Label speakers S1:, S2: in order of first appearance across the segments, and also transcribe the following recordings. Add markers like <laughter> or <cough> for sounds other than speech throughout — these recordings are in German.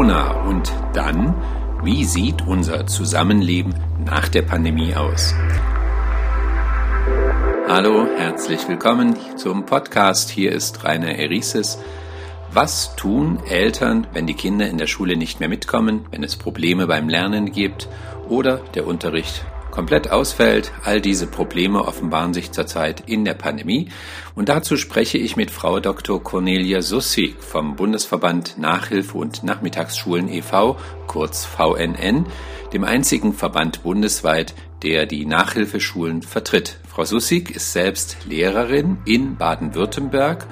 S1: Corona und dann, wie sieht unser Zusammenleben nach der Pandemie aus? Hallo, herzlich willkommen zum Podcast. Hier ist Rainer Erises. Was tun Eltern, wenn die Kinder in der Schule nicht mehr mitkommen, wenn es Probleme beim Lernen gibt oder der Unterricht komplett ausfällt. All diese Probleme offenbaren sich zurzeit in der Pandemie. Und dazu spreche ich mit Frau Dr. Cornelia Sussig vom Bundesverband Nachhilfe und Nachmittagsschulen e.V., kurz VNN, dem einzigen Verband bundesweit, der die Nachhilfeschulen vertritt. Frau Sussig ist selbst Lehrerin in Baden-Württemberg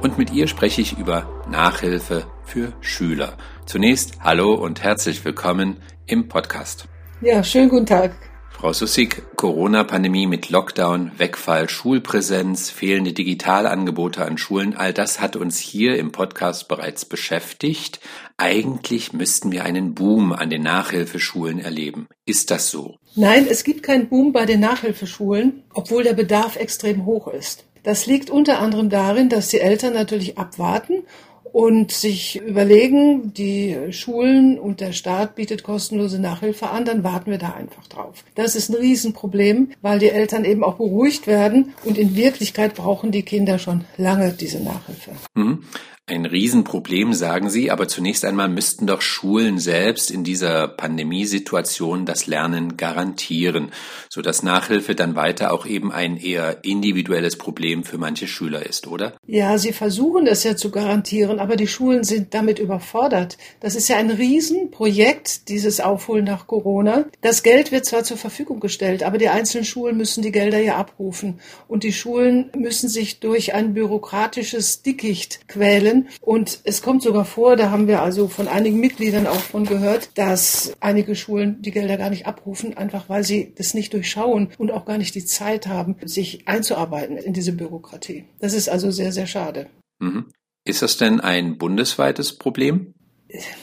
S1: und mit ihr spreche ich über Nachhilfe für Schüler. Zunächst hallo und herzlich willkommen im Podcast.
S2: Ja, schönen guten Tag.
S1: Frau Sussig, Corona-Pandemie mit Lockdown, Wegfall, Schulpräsenz, fehlende Digitalangebote an Schulen, all das hat uns hier im Podcast bereits beschäftigt. Eigentlich müssten wir einen Boom an den Nachhilfeschulen erleben. Ist das so?
S2: Nein, es gibt keinen Boom bei den Nachhilfeschulen, obwohl der Bedarf extrem hoch ist. Das liegt unter anderem darin, dass die Eltern natürlich abwarten und sich überlegen, die Schulen und der Staat bietet kostenlose Nachhilfe an, dann warten wir da einfach drauf. Das ist ein Riesenproblem, weil die Eltern eben auch beruhigt werden und in Wirklichkeit brauchen die Kinder schon lange diese Nachhilfe.
S1: Mhm. Ein Riesenproblem, sagen Sie, aber zunächst einmal müssten doch Schulen selbst in dieser Pandemiesituation das Lernen garantieren, sodass Nachhilfe dann weiter auch eben ein eher individuelles Problem für manche Schüler ist, oder?
S2: Ja, sie versuchen es ja zu garantieren, aber die Schulen sind damit überfordert. Das ist ja ein Riesenprojekt, dieses Aufholen nach Corona. Das Geld wird zwar zur Verfügung gestellt, aber die einzelnen Schulen müssen die Gelder ja abrufen und die Schulen müssen sich durch ein bürokratisches Dickicht quälen und es kommt sogar vor, da haben wir also von einigen Mitgliedern auch von gehört, dass einige Schulen die Gelder gar nicht abrufen, einfach weil sie das nicht durchschauen und auch gar nicht die Zeit haben, sich einzuarbeiten in diese Bürokratie. Das ist also sehr, sehr schade.
S1: Mhm. Ist das denn ein bundesweites Problem?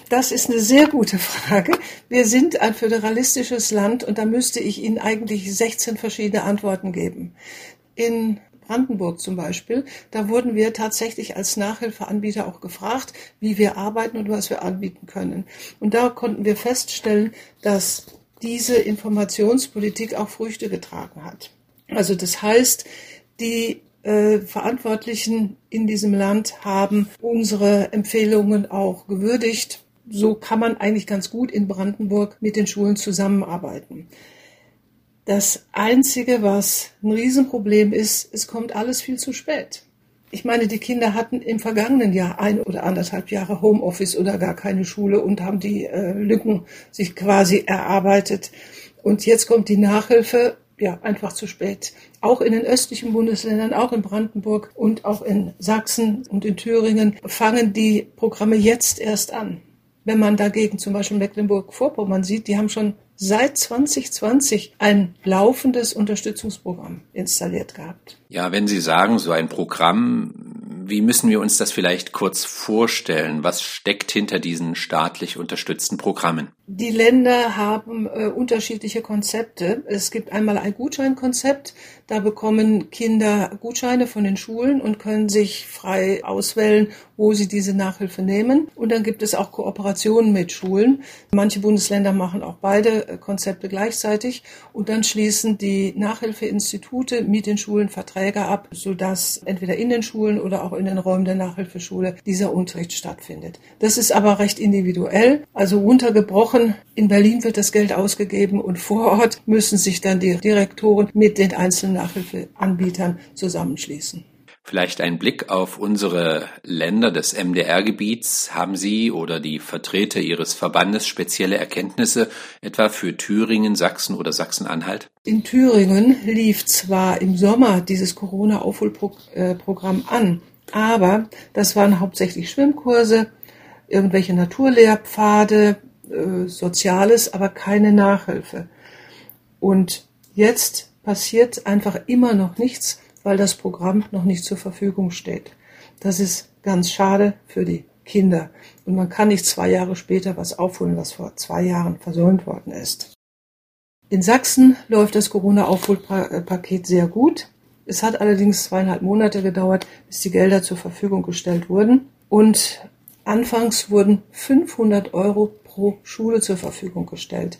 S2: Das ist eine sehr gute <laughs> Frage. Wir sind ein föderalistisches Land und da müsste ich Ihnen eigentlich 16 verschiedene Antworten geben. In Brandenburg zum Beispiel, da wurden wir tatsächlich als Nachhilfeanbieter auch gefragt, wie wir arbeiten und was wir anbieten können. Und da konnten wir feststellen, dass diese Informationspolitik auch Früchte getragen hat. Also das heißt, die äh, Verantwortlichen in diesem Land haben unsere Empfehlungen auch gewürdigt. So kann man eigentlich ganz gut in Brandenburg mit den Schulen zusammenarbeiten. Das Einzige, was ein Riesenproblem ist, es kommt alles viel zu spät. Ich meine, die Kinder hatten im vergangenen Jahr ein oder anderthalb Jahre Homeoffice oder gar keine Schule und haben die äh, Lücken sich quasi erarbeitet. Und jetzt kommt die Nachhilfe, ja, einfach zu spät. Auch in den östlichen Bundesländern, auch in Brandenburg und auch in Sachsen und in Thüringen fangen die Programme jetzt erst an. Wenn man dagegen zum Beispiel Mecklenburg-Vorpommern sieht, die haben schon seit 2020 ein laufendes Unterstützungsprogramm installiert gehabt.
S1: Ja, wenn Sie sagen, so ein Programm, wie müssen wir uns das vielleicht kurz vorstellen? Was steckt hinter diesen staatlich unterstützten Programmen?
S2: Die Länder haben äh, unterschiedliche Konzepte. Es gibt einmal ein Gutscheinkonzept. Da bekommen Kinder Gutscheine von den Schulen und können sich frei auswählen, wo sie diese Nachhilfe nehmen. Und dann gibt es auch Kooperationen mit Schulen. Manche Bundesländer machen auch beide äh, Konzepte gleichzeitig. Und dann schließen die Nachhilfeinstitute mit den Schulen Verträge ab, sodass entweder in den Schulen oder auch in den Räumen der Nachhilfeschule dieser Unterricht stattfindet. Das ist aber recht individuell, also runtergebrochen Wochen. In Berlin wird das Geld ausgegeben und vor Ort müssen sich dann die Direktoren mit den einzelnen Nachhilfeanbietern zusammenschließen.
S1: Vielleicht ein Blick auf unsere Länder des MDR-Gebiets. Haben Sie oder die Vertreter Ihres Verbandes spezielle Erkenntnisse etwa für Thüringen, Sachsen oder Sachsen-Anhalt?
S2: In Thüringen lief zwar im Sommer dieses Corona-Aufholprogramm an, aber das waren hauptsächlich Schwimmkurse, irgendwelche Naturlehrpfade, äh, Soziales, aber keine Nachhilfe. Und jetzt passiert einfach immer noch nichts, weil das Programm noch nicht zur Verfügung steht. Das ist ganz schade für die Kinder. Und man kann nicht zwei Jahre später was aufholen, was vor zwei Jahren versäumt worden ist. In Sachsen läuft das Corona-Aufholpaket sehr gut. Es hat allerdings zweieinhalb Monate gedauert, bis die Gelder zur Verfügung gestellt wurden. Und anfangs wurden 500 Euro pro Schule zur Verfügung gestellt.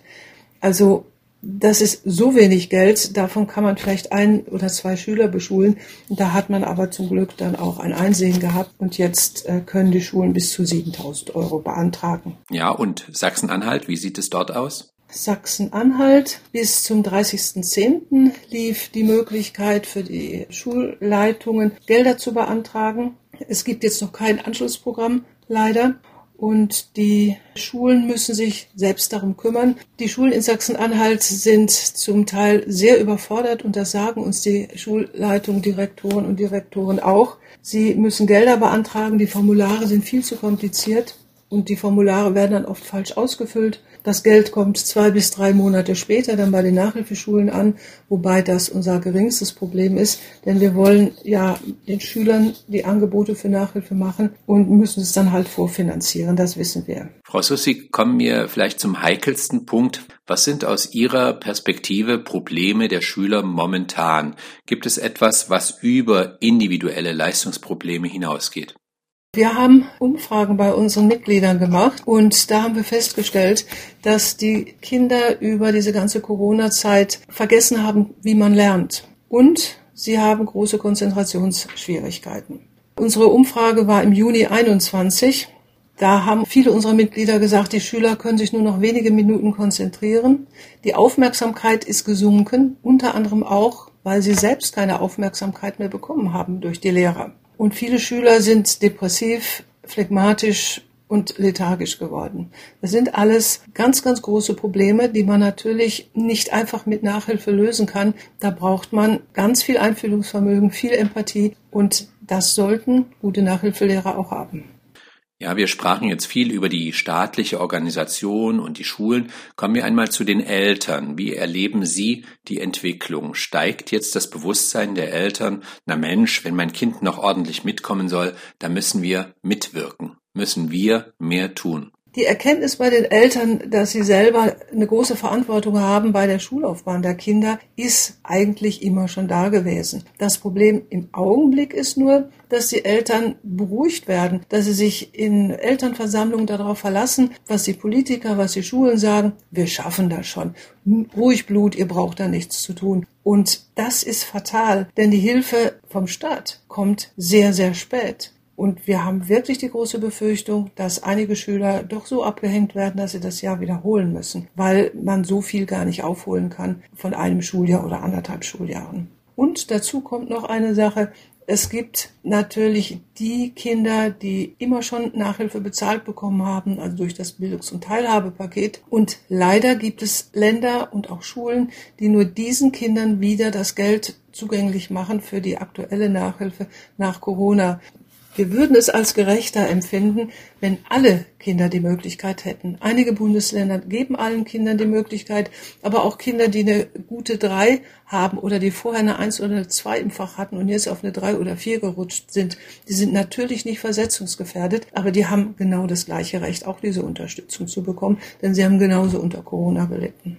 S2: Also das ist so wenig Geld, davon kann man vielleicht ein oder zwei Schüler beschulen. Da hat man aber zum Glück dann auch ein Einsehen gehabt und jetzt äh, können die Schulen bis zu 7000 Euro beantragen.
S1: Ja, und Sachsen-Anhalt, wie sieht es dort aus?
S2: Sachsen-Anhalt. Bis zum 30.10. lief die Möglichkeit für die Schulleitungen, Gelder zu beantragen. Es gibt jetzt noch kein Anschlussprogramm, leider. Und die Schulen müssen sich selbst darum kümmern. Die Schulen in Sachsen-Anhalt sind zum Teil sehr überfordert und das sagen uns die Schulleitungen, Direktoren und Direktoren auch. Sie müssen Gelder beantragen, die Formulare sind viel zu kompliziert und die Formulare werden dann oft falsch ausgefüllt. Das Geld kommt zwei bis drei Monate später dann bei den Nachhilfeschulen an, wobei das unser geringstes Problem ist, denn wir wollen ja den Schülern die Angebote für Nachhilfe machen und müssen es dann halt vorfinanzieren, das wissen wir.
S1: Frau Sussi, kommen wir vielleicht zum heikelsten Punkt. Was sind aus Ihrer Perspektive Probleme der Schüler momentan? Gibt es etwas, was über individuelle Leistungsprobleme hinausgeht?
S2: Wir haben Umfragen bei unseren Mitgliedern gemacht und da haben wir festgestellt, dass die Kinder über diese ganze Corona-Zeit vergessen haben, wie man lernt. Und sie haben große Konzentrationsschwierigkeiten. Unsere Umfrage war im Juni 21. Da haben viele unserer Mitglieder gesagt, die Schüler können sich nur noch wenige Minuten konzentrieren. Die Aufmerksamkeit ist gesunken, unter anderem auch, weil sie selbst keine Aufmerksamkeit mehr bekommen haben durch die Lehrer. Und viele Schüler sind depressiv, phlegmatisch und lethargisch geworden. Das sind alles ganz, ganz große Probleme, die man natürlich nicht einfach mit Nachhilfe lösen kann. Da braucht man ganz viel Einfühlungsvermögen, viel Empathie und das sollten gute Nachhilfelehrer auch haben.
S1: Ja, wir sprachen jetzt viel über die staatliche Organisation und die Schulen. Kommen wir einmal zu den Eltern. Wie erleben Sie die Entwicklung? Steigt jetzt das Bewusstsein der Eltern, na Mensch, wenn mein Kind noch ordentlich mitkommen soll, da müssen wir mitwirken, müssen wir mehr tun?
S2: Die Erkenntnis bei den Eltern, dass sie selber eine große Verantwortung haben bei der Schullaufbahn der Kinder, ist eigentlich immer schon da gewesen. Das Problem im Augenblick ist nur, dass die Eltern beruhigt werden, dass sie sich in Elternversammlungen darauf verlassen, was die Politiker, was die Schulen sagen. Wir schaffen das schon. Ruhig Blut, ihr braucht da nichts zu tun. Und das ist fatal, denn die Hilfe vom Staat kommt sehr, sehr spät. Und wir haben wirklich die große Befürchtung, dass einige Schüler doch so abgehängt werden, dass sie das Jahr wiederholen müssen, weil man so viel gar nicht aufholen kann von einem Schuljahr oder anderthalb Schuljahren. Und dazu kommt noch eine Sache. Es gibt natürlich die Kinder, die immer schon Nachhilfe bezahlt bekommen haben, also durch das Bildungs- und Teilhabepaket. Und leider gibt es Länder und auch Schulen, die nur diesen Kindern wieder das Geld zugänglich machen für die aktuelle Nachhilfe nach Corona. Wir würden es als gerechter empfinden, wenn alle Kinder die Möglichkeit hätten. Einige Bundesländer geben allen Kindern die Möglichkeit, aber auch Kinder, die eine gute drei haben oder die vorher eine eins oder eine zwei im Fach hatten und jetzt auf eine drei oder vier gerutscht sind, die sind natürlich nicht versetzungsgefährdet, aber die haben genau das gleiche Recht, auch diese Unterstützung zu bekommen, denn sie haben genauso unter Corona gelitten.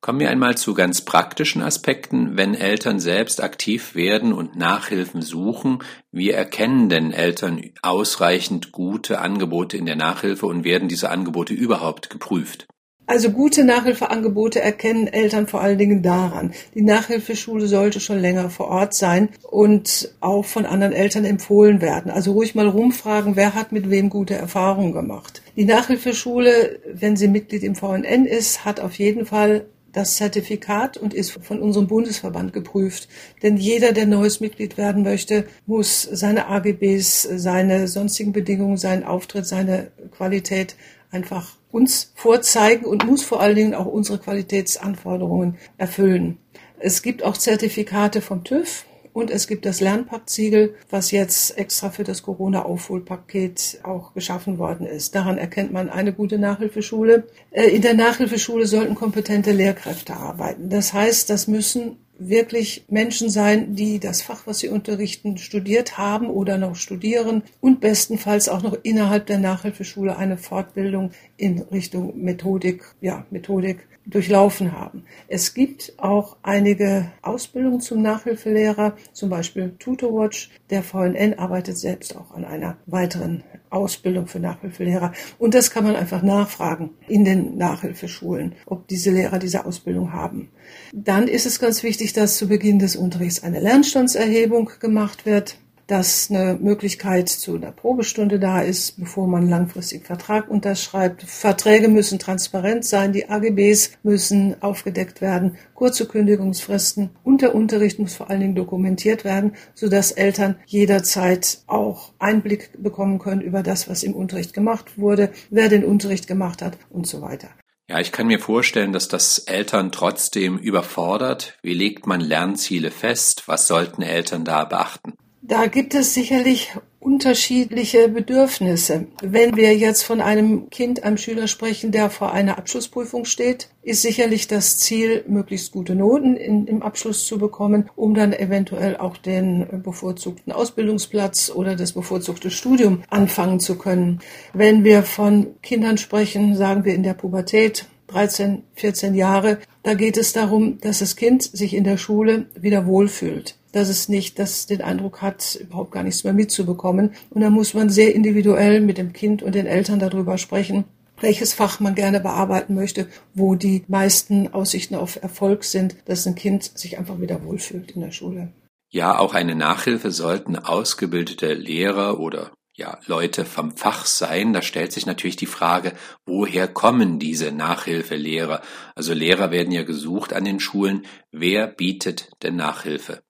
S1: Kommen wir einmal zu ganz praktischen Aspekten. Wenn Eltern selbst aktiv werden und Nachhilfen suchen, wie erkennen denn Eltern ausreichend gute Angebote in der Nachhilfe und werden diese Angebote überhaupt geprüft?
S2: Also gute Nachhilfeangebote erkennen Eltern vor allen Dingen daran. Die Nachhilfeschule sollte schon länger vor Ort sein und auch von anderen Eltern empfohlen werden. Also ruhig mal rumfragen, wer hat mit wem gute Erfahrungen gemacht. Die Nachhilfeschule, wenn sie Mitglied im VNN ist, hat auf jeden Fall das Zertifikat und ist von unserem Bundesverband geprüft. Denn jeder, der neues Mitglied werden möchte, muss seine AGBs, seine sonstigen Bedingungen, seinen Auftritt, seine Qualität einfach uns vorzeigen und muss vor allen Dingen auch unsere Qualitätsanforderungen erfüllen. Es gibt auch Zertifikate vom TÜV, und es gibt das Lernpaktsiegel, was jetzt extra für das Corona-Aufholpaket auch geschaffen worden ist. Daran erkennt man eine gute Nachhilfeschule. Äh, in der Nachhilfeschule sollten kompetente Lehrkräfte arbeiten. Das heißt, das müssen wirklich Menschen sein, die das Fach, was sie unterrichten, studiert haben oder noch studieren und bestenfalls auch noch innerhalb der Nachhilfeschule eine Fortbildung in Richtung Methodik, ja, Methodik durchlaufen haben. Es gibt auch einige Ausbildungen zum Nachhilfelehrer, zum Beispiel TutorWatch. Der VNN arbeitet selbst auch an einer weiteren Ausbildung für Nachhilfelehrer. Und das kann man einfach nachfragen in den Nachhilfeschulen, ob diese Lehrer diese Ausbildung haben. Dann ist es ganz wichtig, dass zu Beginn des Unterrichts eine Lernstandserhebung gemacht wird dass eine Möglichkeit zu einer Probestunde da ist, bevor man einen langfristigen Vertrag unterschreibt. Verträge müssen transparent sein, die AGBs müssen aufgedeckt werden, kurze Kündigungsfristen und der Unterricht muss vor allen Dingen dokumentiert werden, sodass Eltern jederzeit auch Einblick bekommen können über das, was im Unterricht gemacht wurde, wer den Unterricht gemacht hat und so weiter.
S1: Ja, ich kann mir vorstellen, dass das Eltern trotzdem überfordert. Wie legt man Lernziele fest? Was sollten Eltern da beachten?
S2: Da gibt es sicherlich unterschiedliche Bedürfnisse. Wenn wir jetzt von einem Kind, einem Schüler sprechen, der vor einer Abschlussprüfung steht, ist sicherlich das Ziel, möglichst gute Noten in, im Abschluss zu bekommen, um dann eventuell auch den bevorzugten Ausbildungsplatz oder das bevorzugte Studium anfangen zu können. Wenn wir von Kindern sprechen, sagen wir in der Pubertät, 13, 14 Jahre, da geht es darum, dass das Kind sich in der Schule wieder wohlfühlt dass es nicht, dass den Eindruck hat, überhaupt gar nichts mehr mitzubekommen. Und da muss man sehr individuell mit dem Kind und den Eltern darüber sprechen, welches Fach man gerne bearbeiten möchte, wo die meisten Aussichten auf Erfolg sind, dass ein Kind sich einfach wieder wohlfühlt in der Schule.
S1: Ja, auch eine Nachhilfe sollten ausgebildete Lehrer oder ja, Leute vom Fach sein. Da stellt sich natürlich die Frage, woher kommen diese Nachhilfelehrer? Also Lehrer werden ja gesucht an den Schulen. Wer bietet denn Nachhilfe?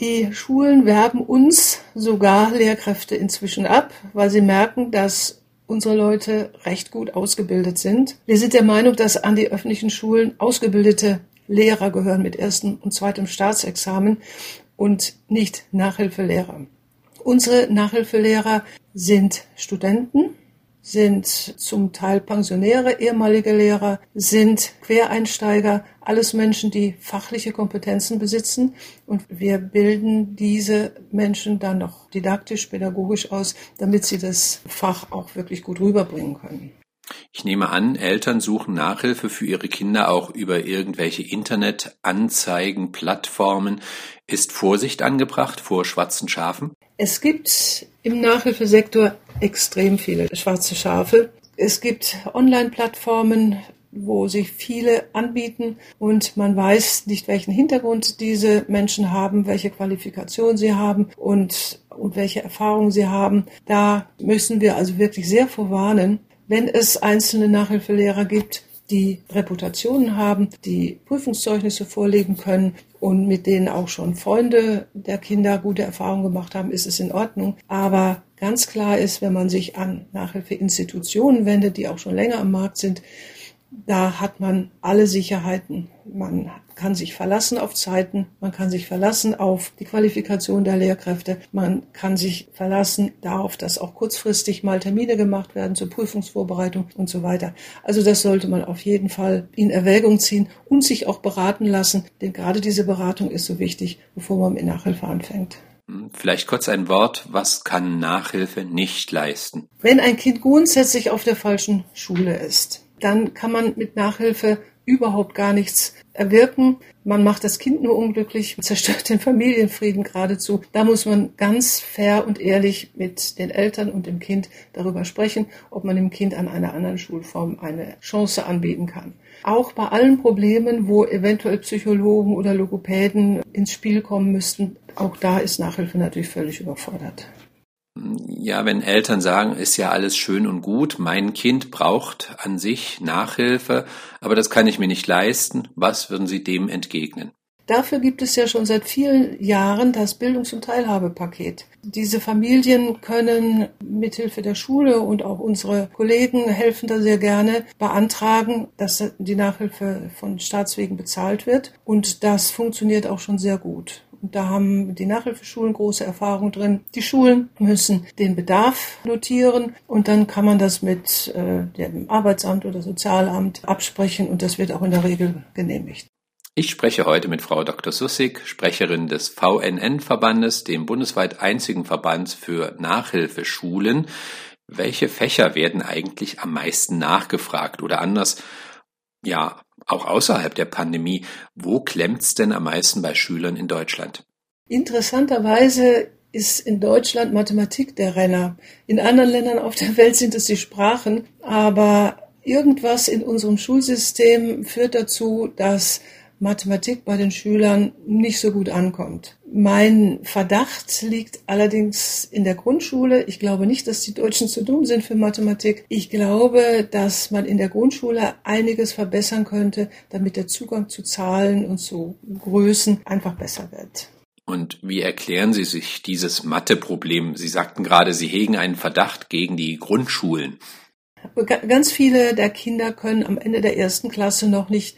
S2: Die Schulen werben uns sogar Lehrkräfte inzwischen ab, weil sie merken, dass unsere Leute recht gut ausgebildet sind. Wir sind der Meinung, dass an die öffentlichen Schulen ausgebildete Lehrer gehören mit erstem und zweitem Staatsexamen und nicht Nachhilfelehrer. Unsere Nachhilfelehrer sind Studenten, sind zum Teil Pensionäre, ehemalige Lehrer, sind Quereinsteiger, alles Menschen, die fachliche Kompetenzen besitzen. Und wir bilden diese Menschen dann noch didaktisch, pädagogisch aus, damit sie das Fach auch wirklich gut rüberbringen können.
S1: Ich nehme an, Eltern suchen Nachhilfe für ihre Kinder auch über irgendwelche Internetanzeigen, Plattformen. Ist Vorsicht angebracht vor schwarzen Schafen?
S2: Es gibt im Nachhilfesektor extrem viele schwarze Schafe. Es gibt Online-Plattformen, wo sich viele anbieten und man weiß nicht, welchen Hintergrund diese Menschen haben, welche Qualifikation sie haben und, und welche Erfahrungen sie haben. Da müssen wir also wirklich sehr vorwarnen, wenn es einzelne Nachhilfelehrer gibt, die Reputationen haben, die Prüfungszeugnisse vorlegen können und mit denen auch schon Freunde der Kinder gute Erfahrungen gemacht haben, ist es in Ordnung. Aber ganz klar ist, wenn man sich an Nachhilfeinstitutionen wendet, die auch schon länger am Markt sind, da hat man alle Sicherheiten. Man kann sich verlassen auf Zeiten, man kann sich verlassen auf die Qualifikation der Lehrkräfte, man kann sich verlassen darauf, dass auch kurzfristig mal Termine gemacht werden zur Prüfungsvorbereitung und so weiter. Also das sollte man auf jeden Fall in Erwägung ziehen und sich auch beraten lassen, denn gerade diese Beratung ist so wichtig, bevor man mit Nachhilfe anfängt.
S1: Vielleicht kurz ein Wort, was kann Nachhilfe nicht leisten?
S2: Wenn ein Kind grundsätzlich auf der falschen Schule ist, dann kann man mit Nachhilfe überhaupt gar nichts erwirken. Man macht das Kind nur unglücklich, zerstört den Familienfrieden geradezu. Da muss man ganz fair und ehrlich mit den Eltern und dem Kind darüber sprechen, ob man dem Kind an einer anderen Schulform eine Chance anbieten kann. Auch bei allen Problemen, wo eventuell Psychologen oder Logopäden ins Spiel kommen müssten, auch da ist Nachhilfe natürlich völlig überfordert
S1: ja, wenn Eltern sagen, ist ja alles schön und gut, mein Kind braucht an sich Nachhilfe, aber das kann ich mir nicht leisten, was würden Sie dem entgegnen?
S2: Dafür gibt es ja schon seit vielen Jahren das Bildungs- und Teilhabepaket. Diese Familien können mithilfe der Schule und auch unsere Kollegen helfen da sehr gerne beantragen, dass die Nachhilfe von Staatswegen bezahlt wird. Und das funktioniert auch schon sehr gut. Da haben die Nachhilfeschulen große Erfahrung drin. Die Schulen müssen den Bedarf notieren und dann kann man das mit äh, dem Arbeitsamt oder Sozialamt absprechen und das wird auch in der Regel genehmigt.
S1: Ich spreche heute mit Frau Dr. Sussig, Sprecherin des VNN-Verbandes, dem bundesweit einzigen Verband für Nachhilfeschulen. Welche Fächer werden eigentlich am meisten nachgefragt oder anders? Ja, auch außerhalb der Pandemie, wo klemmt's denn am meisten bei Schülern in Deutschland?
S2: Interessanterweise ist in Deutschland Mathematik der Renner. In anderen Ländern auf der Welt sind es die Sprachen, aber irgendwas in unserem Schulsystem führt dazu, dass Mathematik bei den Schülern nicht so gut ankommt. Mein Verdacht liegt allerdings in der Grundschule. Ich glaube nicht, dass die Deutschen zu dumm sind für Mathematik. Ich glaube, dass man in der Grundschule einiges verbessern könnte, damit der Zugang zu Zahlen und zu Größen einfach besser wird.
S1: Und wie erklären Sie sich dieses Matheproblem? Sie sagten gerade, Sie hegen einen Verdacht gegen die Grundschulen.
S2: Ganz viele der Kinder können am Ende der ersten Klasse noch nicht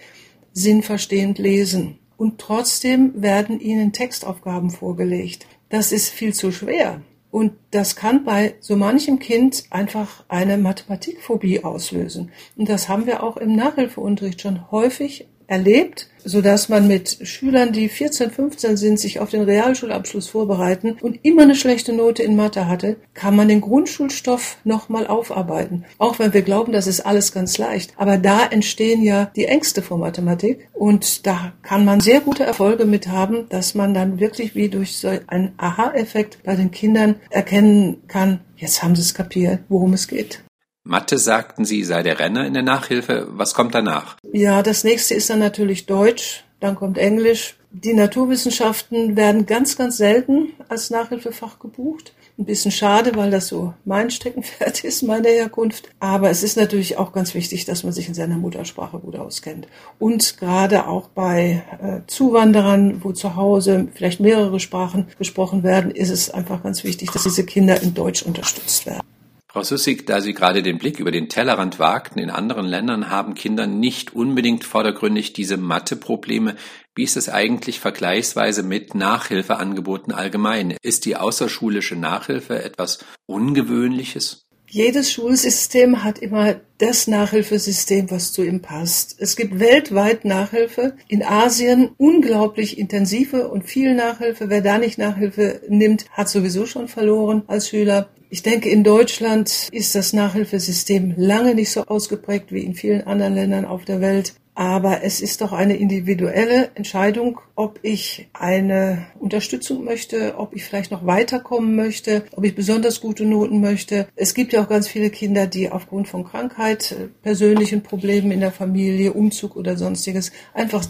S2: sinnverstehend lesen. Und trotzdem werden ihnen Textaufgaben vorgelegt. Das ist viel zu schwer. Und das kann bei so manchem Kind einfach eine Mathematikphobie auslösen. Und das haben wir auch im Nachhilfeunterricht schon häufig erlebt, so dass man mit Schülern, die 14, 15 sind, sich auf den Realschulabschluss vorbereiten und immer eine schlechte Note in Mathe hatte, kann man den Grundschulstoff nochmal aufarbeiten. Auch wenn wir glauben, das ist alles ganz leicht. Aber da entstehen ja die Ängste vor Mathematik und da kann man sehr gute Erfolge mit haben, dass man dann wirklich wie durch so einen Aha-Effekt bei den Kindern erkennen kann, jetzt haben sie es kapiert, worum es geht.
S1: Mathe, sagten Sie, sei der Renner in der Nachhilfe. Was kommt danach?
S2: Ja, das nächste ist dann natürlich Deutsch, dann kommt Englisch. Die Naturwissenschaften werden ganz, ganz selten als Nachhilfefach gebucht. Ein bisschen schade, weil das so mein Steckenpferd <laughs> ist, meine Herkunft. Aber es ist natürlich auch ganz wichtig, dass man sich in seiner Muttersprache gut auskennt. Und gerade auch bei äh, Zuwanderern, wo zu Hause vielleicht mehrere Sprachen gesprochen werden, ist es einfach ganz wichtig, dass diese Kinder in Deutsch unterstützt werden.
S1: Frau Sussig, da Sie gerade den Blick über den Tellerrand wagten, in anderen Ländern haben Kinder nicht unbedingt vordergründig diese Matheprobleme. Wie ist es eigentlich vergleichsweise mit Nachhilfeangeboten allgemein? Ist die außerschulische Nachhilfe etwas Ungewöhnliches?
S2: Jedes Schulsystem hat immer das Nachhilfesystem, was zu ihm passt. Es gibt weltweit Nachhilfe. In Asien unglaublich intensive und viel Nachhilfe. Wer da nicht Nachhilfe nimmt, hat sowieso schon verloren als Schüler. Ich denke, in Deutschland ist das Nachhilfesystem lange nicht so ausgeprägt wie in vielen anderen Ländern auf der Welt. Aber es ist doch eine individuelle Entscheidung, ob ich eine Unterstützung möchte, ob ich vielleicht noch weiterkommen möchte, ob ich besonders gute Noten möchte. Es gibt ja auch ganz viele Kinder, die aufgrund von Krankheit, äh, persönlichen Problemen in der Familie, Umzug oder sonstiges einfach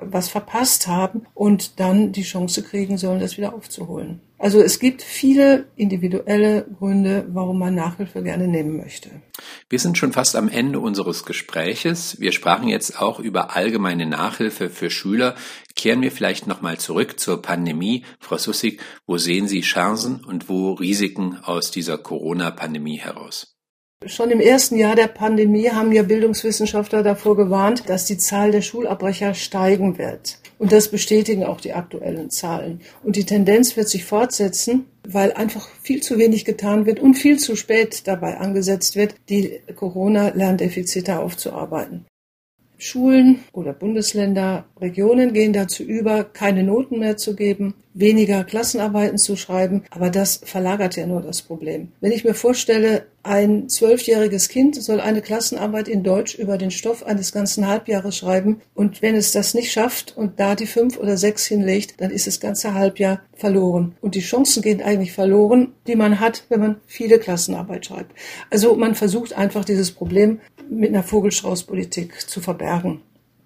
S2: was verpasst haben und dann die Chance kriegen sollen, das wieder aufzuholen. Also es gibt viele individuelle Gründe, warum man Nachhilfe gerne nehmen möchte.
S1: Wir sind schon fast am Ende unseres Gespräches. Wir sprachen jetzt auch über allgemeine Nachhilfe für Schüler. Kehren wir vielleicht nochmal zurück zur Pandemie. Frau Sussig, wo sehen Sie Chancen und wo Risiken aus dieser Corona-Pandemie heraus?
S2: Schon im ersten Jahr der Pandemie haben ja Bildungswissenschaftler davor gewarnt, dass die Zahl der Schulabbrecher steigen wird. Und das bestätigen auch die aktuellen Zahlen. Und die Tendenz wird sich fortsetzen, weil einfach viel zu wenig getan wird und viel zu spät dabei angesetzt wird, die Corona-Lerndefizite aufzuarbeiten. Schulen oder Bundesländer, Regionen gehen dazu über, keine Noten mehr zu geben, weniger Klassenarbeiten zu schreiben, aber das verlagert ja nur das Problem. Wenn ich mir vorstelle, ein zwölfjähriges Kind soll eine Klassenarbeit in Deutsch über den Stoff eines ganzen Halbjahres schreiben und wenn es das nicht schafft und da die fünf oder sechs hinlegt, dann ist das ganze Halbjahr verloren. Und die Chancen gehen eigentlich verloren, die man hat, wenn man viele Klassenarbeit schreibt. Also man versucht einfach dieses Problem mit einer Vogelstraußpolitik zu verbergen.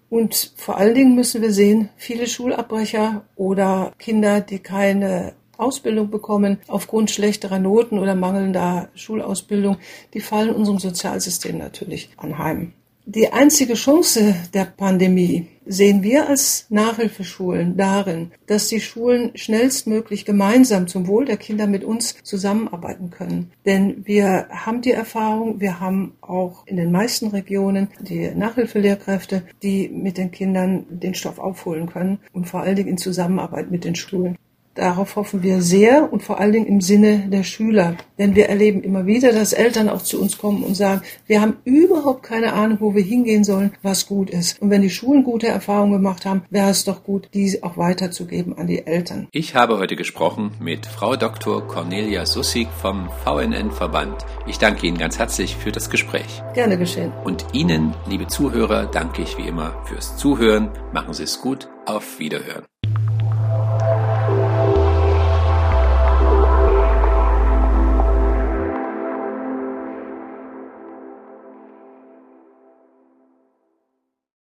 S2: Und vor allen Dingen müssen wir sehen, viele Schulabbrecher oder Kinder, die keine Ausbildung bekommen aufgrund schlechterer Noten oder mangelnder Schulausbildung, die fallen unserem Sozialsystem natürlich anheim. Die einzige Chance der Pandemie sehen wir als Nachhilfeschulen darin, dass die Schulen schnellstmöglich gemeinsam zum Wohl der Kinder mit uns zusammenarbeiten können. Denn wir haben die Erfahrung, wir haben auch in den meisten Regionen die Nachhilfelehrkräfte, die mit den Kindern den Stoff aufholen können und vor allen Dingen in Zusammenarbeit mit den Schulen. Darauf hoffen wir sehr und vor allen Dingen im Sinne der Schüler. Denn wir erleben immer wieder, dass Eltern auch zu uns kommen und sagen, wir haben überhaupt keine Ahnung, wo wir hingehen sollen, was gut ist. Und wenn die Schulen gute Erfahrungen gemacht haben, wäre es doch gut, die auch weiterzugeben an die Eltern.
S1: Ich habe heute gesprochen mit Frau Dr. Cornelia Sussig vom VNN-Verband. Ich danke Ihnen ganz herzlich für das Gespräch.
S2: Gerne geschehen.
S1: Und Ihnen, liebe Zuhörer, danke ich wie immer fürs Zuhören. Machen Sie es gut. Auf Wiederhören.